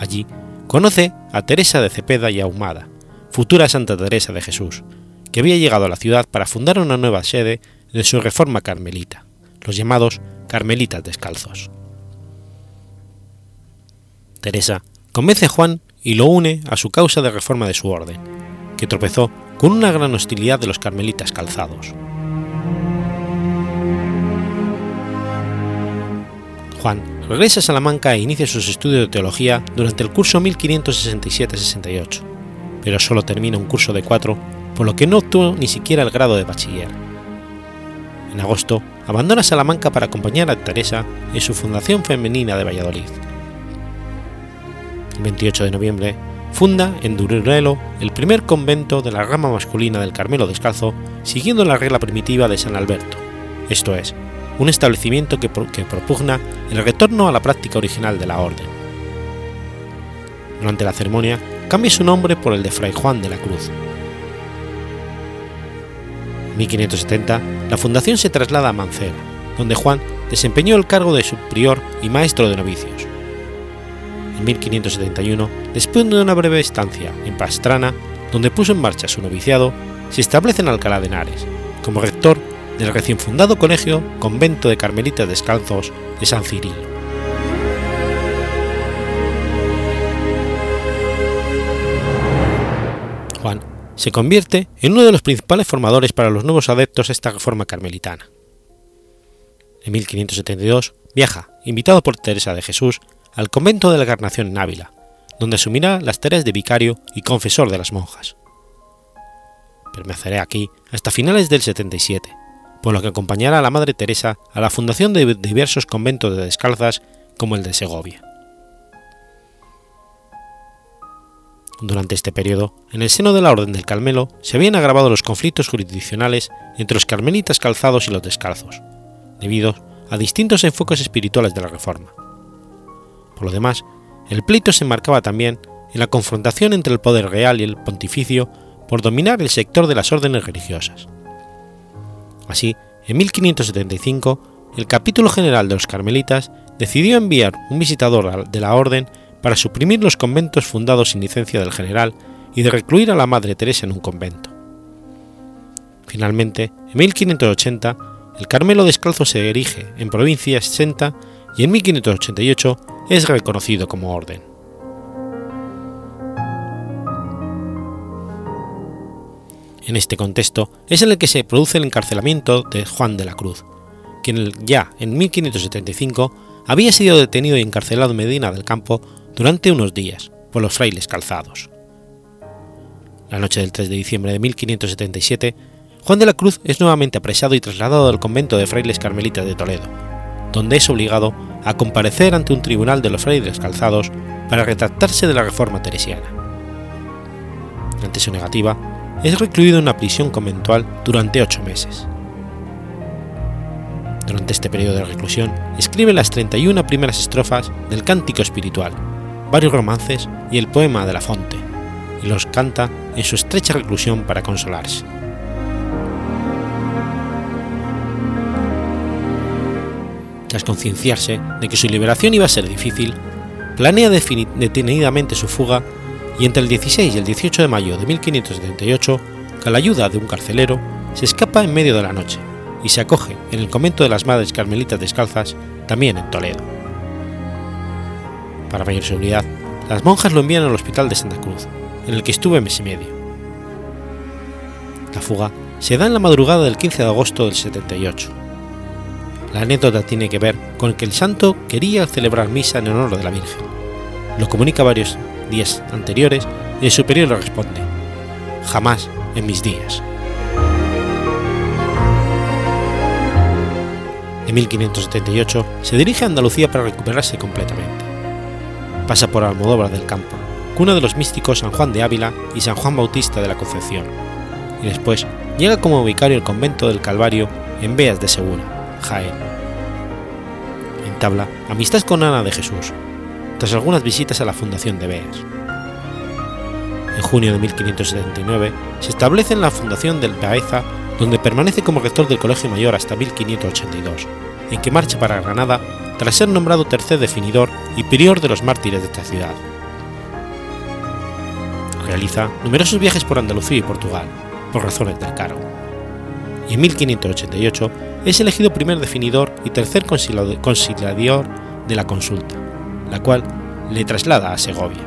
Allí conoce a Teresa de Cepeda y Ahumada, futura Santa Teresa de Jesús, que había llegado a la ciudad para fundar una nueva sede de su reforma carmelita, los llamados Carmelitas Descalzos. Teresa convence a Juan y lo une a su causa de reforma de su orden, que tropezó con una gran hostilidad de los carmelitas calzados. Juan regresa a Salamanca e inicia sus estudios de teología durante el curso 1567-68, pero solo termina un curso de cuatro, por lo que no obtuvo ni siquiera el grado de bachiller. En agosto, abandona Salamanca para acompañar a Teresa en su fundación femenina de Valladolid. El 28 de noviembre, funda en Durelo el primer convento de la rama masculina del Carmelo Descalzo, siguiendo la regla primitiva de San Alberto, esto es, un establecimiento que, propugna el retorno a la práctica original de la orden. Durante la ceremonia cambia su nombre por el de Fray Juan de la Cruz. En 1570, la fundación se traslada a Mancera, donde Juan desempeñó el cargo de subprior y maestro de novicios. En 1571, después de una breve estancia en Pastrana, donde puso en marcha su noviciado, se establece en Alcalá de Henares, como rector del recién fundado colegio Convento de Carmelitas Descalzos de San Cirilo. Juan se convierte en uno de los principales formadores para los nuevos adeptos a esta reforma carmelitana. En 1572 viaja, invitado por Teresa de Jesús, al convento de la Encarnación en Ávila, donde asumirá las tareas de vicario y confesor de las monjas. Permanecerá aquí hasta finales del 77, por lo que acompañará a la Madre Teresa a la fundación de diversos conventos de descalzas como el de Segovia. Durante este periodo, en el seno de la Orden del Carmelo se habían agravado los conflictos jurisdiccionales entre los carmelitas calzados y los descalzos, debido a distintos enfoques espirituales de la Reforma. Por lo demás, el pleito se marcaba también en la confrontación entre el poder real y el pontificio por dominar el sector de las órdenes religiosas. Así, en 1575, el capítulo general de los carmelitas decidió enviar un visitador de la orden para suprimir los conventos fundados sin licencia del general y de recluir a la Madre Teresa en un convento. Finalmente, en 1580, el Carmelo Descalzo se erige en provincia 60 y en 1588 es reconocido como orden. En este contexto es en el que se produce el encarcelamiento de Juan de la Cruz, quien ya en 1575 había sido detenido y encarcelado en Medina del Campo durante unos días por los frailes calzados. La noche del 3 de diciembre de 1577, Juan de la Cruz es nuevamente apresado y trasladado al convento de frailes carmelitas de Toledo, donde es obligado a comparecer ante un tribunal de los frailes calzados para retractarse de la reforma teresiana. Ante su negativa, es recluido en una prisión conventual durante ocho meses. Durante este periodo de reclusión, escribe las 31 primeras estrofas del Cántico Espiritual, varios romances y el poema de la Fonte, y los canta en su estrecha reclusión para consolarse. Tras concienciarse de que su liberación iba a ser difícil, planea detenidamente su fuga y entre el 16 y el 18 de mayo de 1578, con la ayuda de un carcelero, se escapa en medio de la noche y se acoge en el convento de las Madres Carmelitas Descalzas, también en Toledo. Para mayor seguridad, las monjas lo envían al hospital de Santa Cruz, en el que estuve mes y medio. La fuga se da en la madrugada del 15 de agosto del 78. La anécdota tiene que ver con que el santo quería celebrar misa en honor de la Virgen. Lo comunica varios días anteriores y el superior le responde, jamás en mis días. En 1578 se dirige a Andalucía para recuperarse completamente. Pasa por Almodóvar del Campo, cuna de los místicos San Juan de Ávila y San Juan Bautista de la Concepción, y después llega como vicario al convento del Calvario en Beas de Segura, Jaén. Entabla amistad con Ana de Jesús, tras algunas visitas a la fundación de Beas. En junio de 1579 se establece en la fundación del Baeza, donde permanece como rector del Colegio Mayor hasta 1582, en que marcha para Granada tras ser nombrado tercer definidor y prior de los mártires de esta ciudad. Realiza numerosos viajes por Andalucía y Portugal, por razones del cargo. Y en 1588 es elegido primer definidor y tercer conciliador de la consulta, la cual le traslada a Segovia.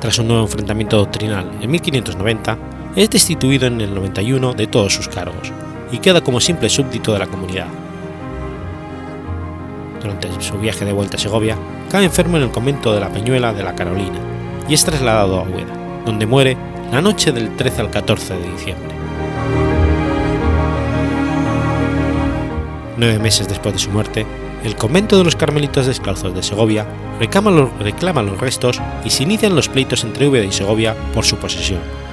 Tras un nuevo enfrentamiento doctrinal en 1590, es destituido en el 91 de todos sus cargos y queda como simple súbdito de la comunidad. Durante su viaje de vuelta a Segovia, cae enfermo en el convento de la Peñuela de la Carolina y es trasladado a Hueda, donde muere la noche del 13 al 14 de diciembre. Nueve meses después de su muerte, el convento de los Carmelitos Descalzos de Segovia reclama los, reclama los restos y se inician los pleitos entre Úbeda y Segovia por su posesión.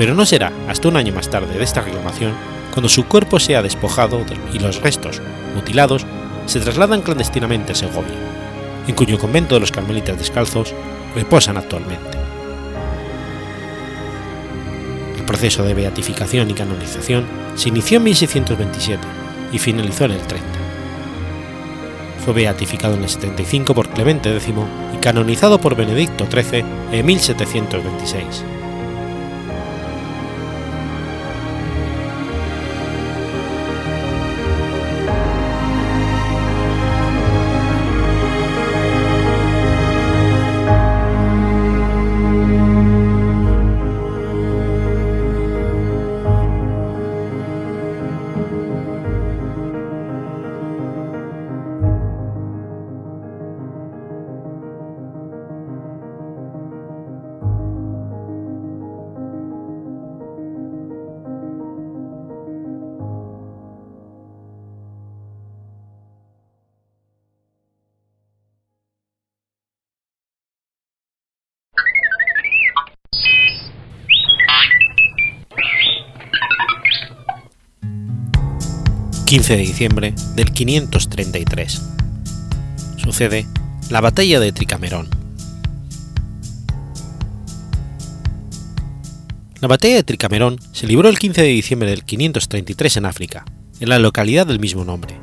Pero no será hasta un año más tarde de esta reclamación cuando su cuerpo sea despojado y los restos, mutilados, se trasladan clandestinamente a Segovia, en cuyo convento de los Carmelitas Descalzos reposan actualmente. El proceso de beatificación y canonización se inició en 1627 y finalizó en el 30. Fue beatificado en el 75 por Clemente X y canonizado por Benedicto XIII en 1726. ...15 de diciembre del 533... ...sucede la batalla de Tricamerón. La batalla de Tricamerón se libró el 15 de diciembre del 533 en África, en la localidad del mismo nombre,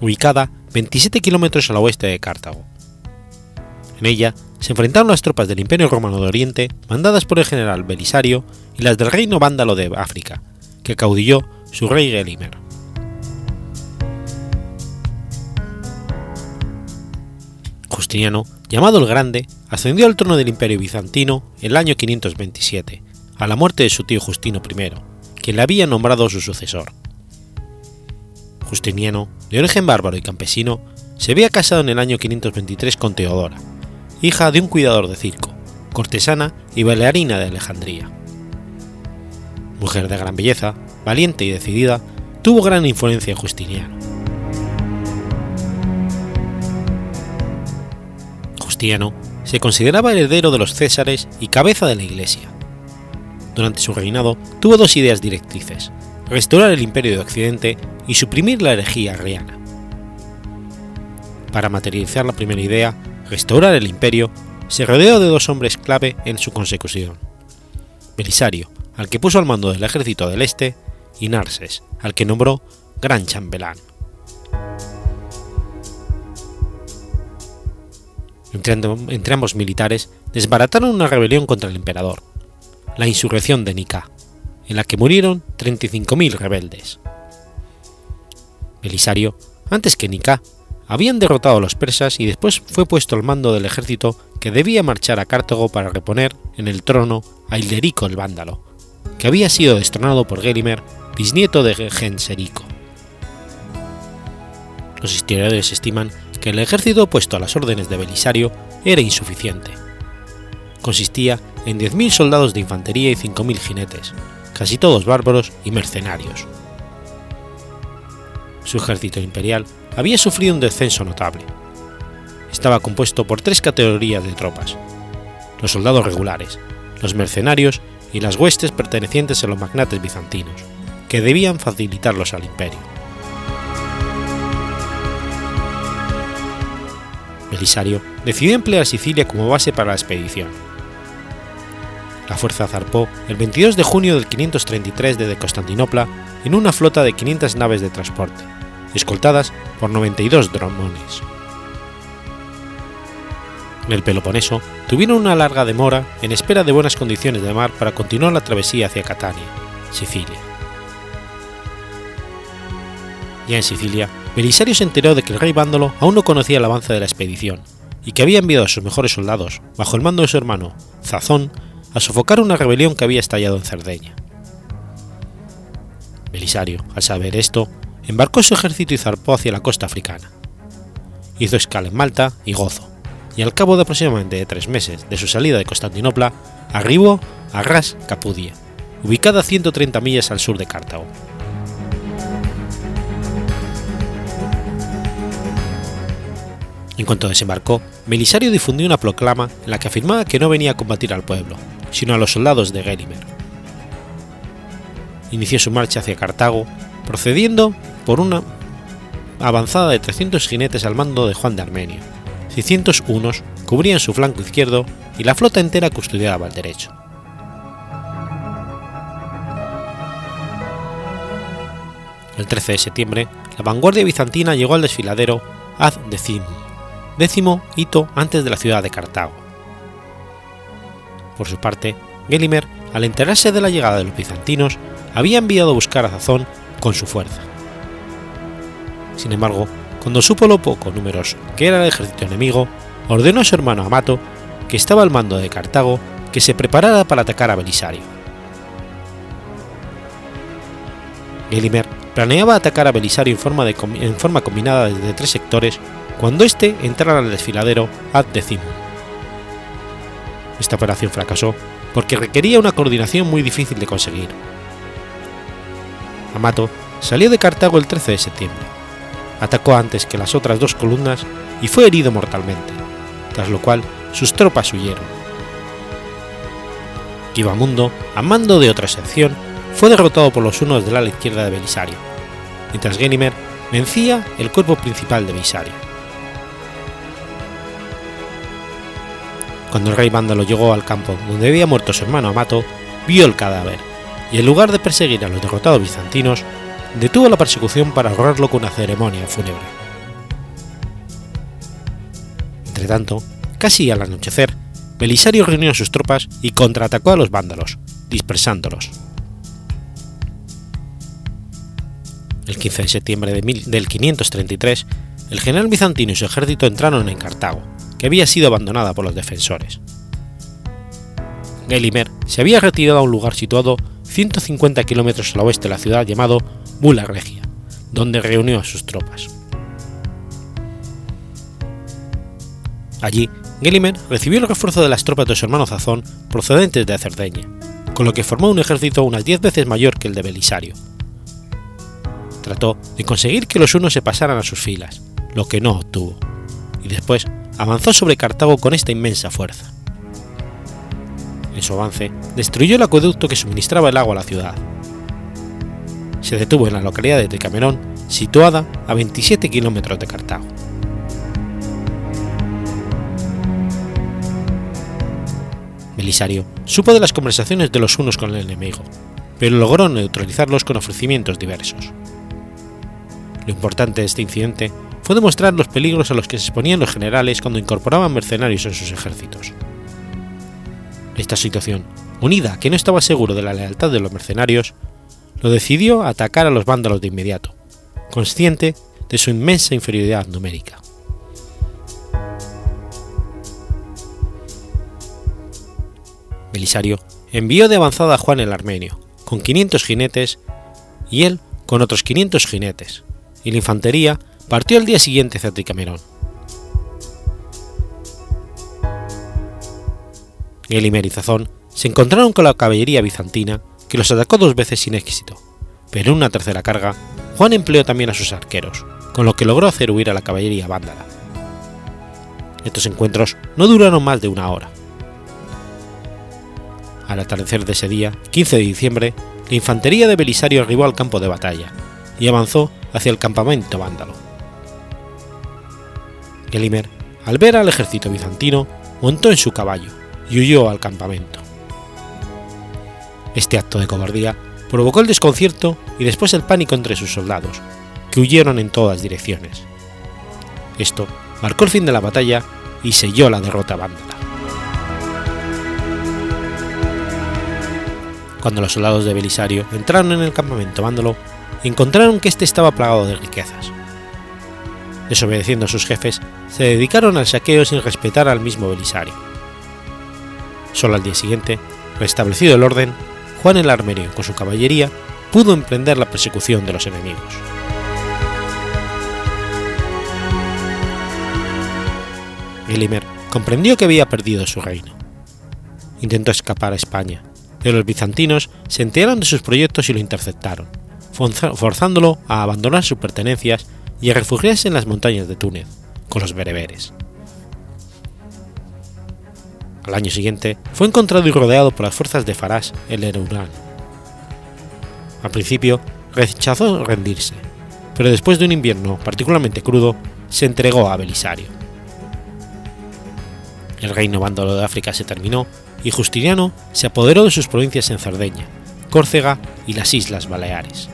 ubicada 27 kilómetros al oeste de Cartago. En ella se enfrentaron las tropas del Imperio Romano de Oriente, mandadas por el general Belisario, y las del reino vándalo de África, que caudilló su rey Gelimer. Justiniano, llamado el Grande, ascendió al trono del Imperio bizantino en el año 527, a la muerte de su tío Justino I, quien le había nombrado su sucesor. Justiniano, de origen bárbaro y campesino, se había casado en el año 523 con Teodora, hija de un cuidador de circo, cortesana y bailarina de Alejandría. Mujer de gran belleza, valiente y decidida, tuvo gran influencia en Justiniano. Se consideraba heredero de los Césares y cabeza de la Iglesia. Durante su reinado tuvo dos ideas directrices, restaurar el imperio de Occidente y suprimir la herejía arriana. Para materializar la primera idea, restaurar el imperio, se rodeó de dos hombres clave en su consecución. Belisario, al que puso al mando del ejército del Este, y Narses, al que nombró gran chambelán. Entre, ambos militares desbarataron una rebelión contra el emperador, la insurrección de Nika, en la que murieron 35.000 rebeldes. Belisario, antes que Nika, habían derrotado a los persas y después fue puesto al mando del ejército que debía marchar a Cartago para reponer en el trono a Hilderico el Vándalo, que había sido destronado por Gelimer, bisnieto de Genserico. Los historiadores estiman que el ejército puesto a las órdenes de Belisario era insuficiente. Consistía en 10.000 soldados de infantería y 5.000 jinetes, casi todos bárbaros y mercenarios. Su ejército imperial había sufrido un descenso notable. Estaba compuesto por tres categorías de tropas, los soldados regulares, los mercenarios y las huestes pertenecientes a los magnates bizantinos, que debían facilitarlos al imperio. Belisario decidió emplear Sicilia como base para la expedición. La fuerza zarpó el 22 de junio del 533 desde Constantinopla en una flota de 500 naves de transporte, escoltadas por 92 dromones. En el Peloponeso tuvieron una larga demora en espera de buenas condiciones de mar para continuar la travesía hacia Catania, Sicilia. Ya en Sicilia, Belisario se enteró de que el rey Vándolo aún no conocía el avance de la expedición y que había enviado a sus mejores soldados, bajo el mando de su hermano, Zazón, a sofocar una rebelión que había estallado en Cerdeña. Belisario, al saber esto, embarcó su ejército y zarpó hacia la costa africana. Hizo escala en Malta y Gozo, y al cabo de aproximadamente tres meses de su salida de Constantinopla, arribó a Ras Capudia, ubicada a 130 millas al sur de Cartago. En cuanto desembarcó, Belisario difundió una proclama en la que afirmaba que no venía a combatir al pueblo, sino a los soldados de Gelimer. Inició su marcha hacia Cartago, procediendo por una avanzada de 300 jinetes al mando de Juan de Armenio, 600 unos cubrían su flanco izquierdo y la flota entera custodiaba el derecho. El 13 de septiembre, la vanguardia bizantina llegó al desfiladero Az Decim, décimo hito antes de la ciudad de Cartago. Por su parte, Gelimer, al enterarse de la llegada de los bizantinos, había enviado a buscar a Zazón con su fuerza. Sin embargo, cuando supo lo poco numeroso que era el ejército enemigo, ordenó a su hermano Amato, que estaba al mando de Cartago, que se preparara para atacar a Belisario. Gelimer planeaba atacar a Belisario en forma, en forma combinada desde tres sectores cuando éste entrara al desfiladero ad decimum. Esta operación fracasó porque requería una coordinación muy difícil de conseguir. Amato salió de Cartago el 13 de septiembre, atacó antes que las otras dos columnas y fue herido mortalmente, tras lo cual sus tropas huyeron. Kivamundo, a mando de otra sección, fue derrotado por los unos del ala izquierda de Belisario, mientras Genimer vencía el cuerpo principal de Belisario. Cuando el rey vándalo llegó al campo donde había muerto su hermano Amato, vio el cadáver, y en lugar de perseguir a los derrotados bizantinos, detuvo la persecución para ahorrarlo con una ceremonia fúnebre. Entretanto, casi al anochecer, Belisario reunió a sus tropas y contraatacó a los vándalos, dispersándolos. El 15 de septiembre del 533, el general bizantino y su ejército entraron en Cartago, que había sido abandonada por los defensores. Gelimer se había retirado a un lugar situado 150 kilómetros al oeste de la ciudad llamado Bula Regia, donde reunió a sus tropas. Allí, Gelimer recibió el refuerzo de las tropas de su hermano Zazón procedentes de Cerdeña, con lo que formó un ejército unas diez veces mayor que el de Belisario. Trató de conseguir que los unos se pasaran a sus filas, lo que no obtuvo, y después avanzó sobre Cartago con esta inmensa fuerza. En su avance, destruyó el acueducto que suministraba el agua a la ciudad. Se detuvo en la localidad de Decamerón, situada a 27 kilómetros de Cartago. Belisario supo de las conversaciones de los unos con el enemigo, pero logró neutralizarlos con ofrecimientos diversos. Lo importante de este incidente fue demostrar los peligros a los que se exponían los generales cuando incorporaban mercenarios en sus ejércitos. Esta situación, unida a que no estaba seguro de la lealtad de los mercenarios, lo decidió atacar a los vándalos de inmediato, consciente de su inmensa inferioridad numérica. Belisario envió de avanzada a Juan el Armenio, con 500 jinetes, y él con otros 500 jinetes, y la infantería partió al día siguiente hacia Tricamerón. Gelimer y Zazón se encontraron con la caballería bizantina que los atacó dos veces sin éxito, pero en una tercera carga, Juan empleó también a sus arqueros, con lo que logró hacer huir a la caballería vándala. Estos encuentros no duraron más de una hora. Al atardecer de ese día, 15 de diciembre, la infantería de Belisario arribó al campo de batalla y avanzó hacia el campamento vándalo. Gelimer, al ver al ejército bizantino, montó en su caballo y huyó al campamento. Este acto de cobardía provocó el desconcierto y después el pánico entre sus soldados, que huyeron en todas direcciones. Esto marcó el fin de la batalla y selló la derrota vándala. Cuando los soldados de Belisario entraron en el campamento vándalo, encontraron que éste estaba plagado de riquezas. Desobedeciendo a sus jefes, se dedicaron al saqueo sin respetar al mismo Belisario. Solo al día siguiente, restablecido el orden, Juan el Armenio, con su caballería, pudo emprender la persecución de los enemigos. Gelimer comprendió que había perdido su reino. Intentó escapar a España, pero los bizantinos se enteraron de sus proyectos y lo interceptaron, forzándolo a abandonar sus pertenencias y a refugiarse en las montañas de Túnez, con los bereberes. Al año siguiente fue encontrado y rodeado por las fuerzas de Farás el Ereurán. Al principio rechazó rendirse, pero después de un invierno particularmente crudo, se entregó a Belisario. El reino vándalo de África se terminó y Justiniano se apoderó de sus provincias en Cerdeña, Córcega y las Islas Baleares.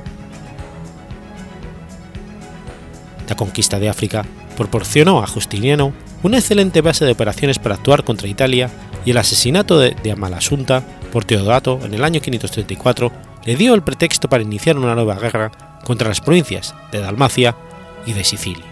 La conquista de África proporcionó a Justiniano una excelente base de operaciones para actuar contra Italia y el asesinato de, Amalasunta por Teodato en el año 534 le dio el pretexto para iniciar una nueva guerra contra las provincias de Dalmacia y de Sicilia.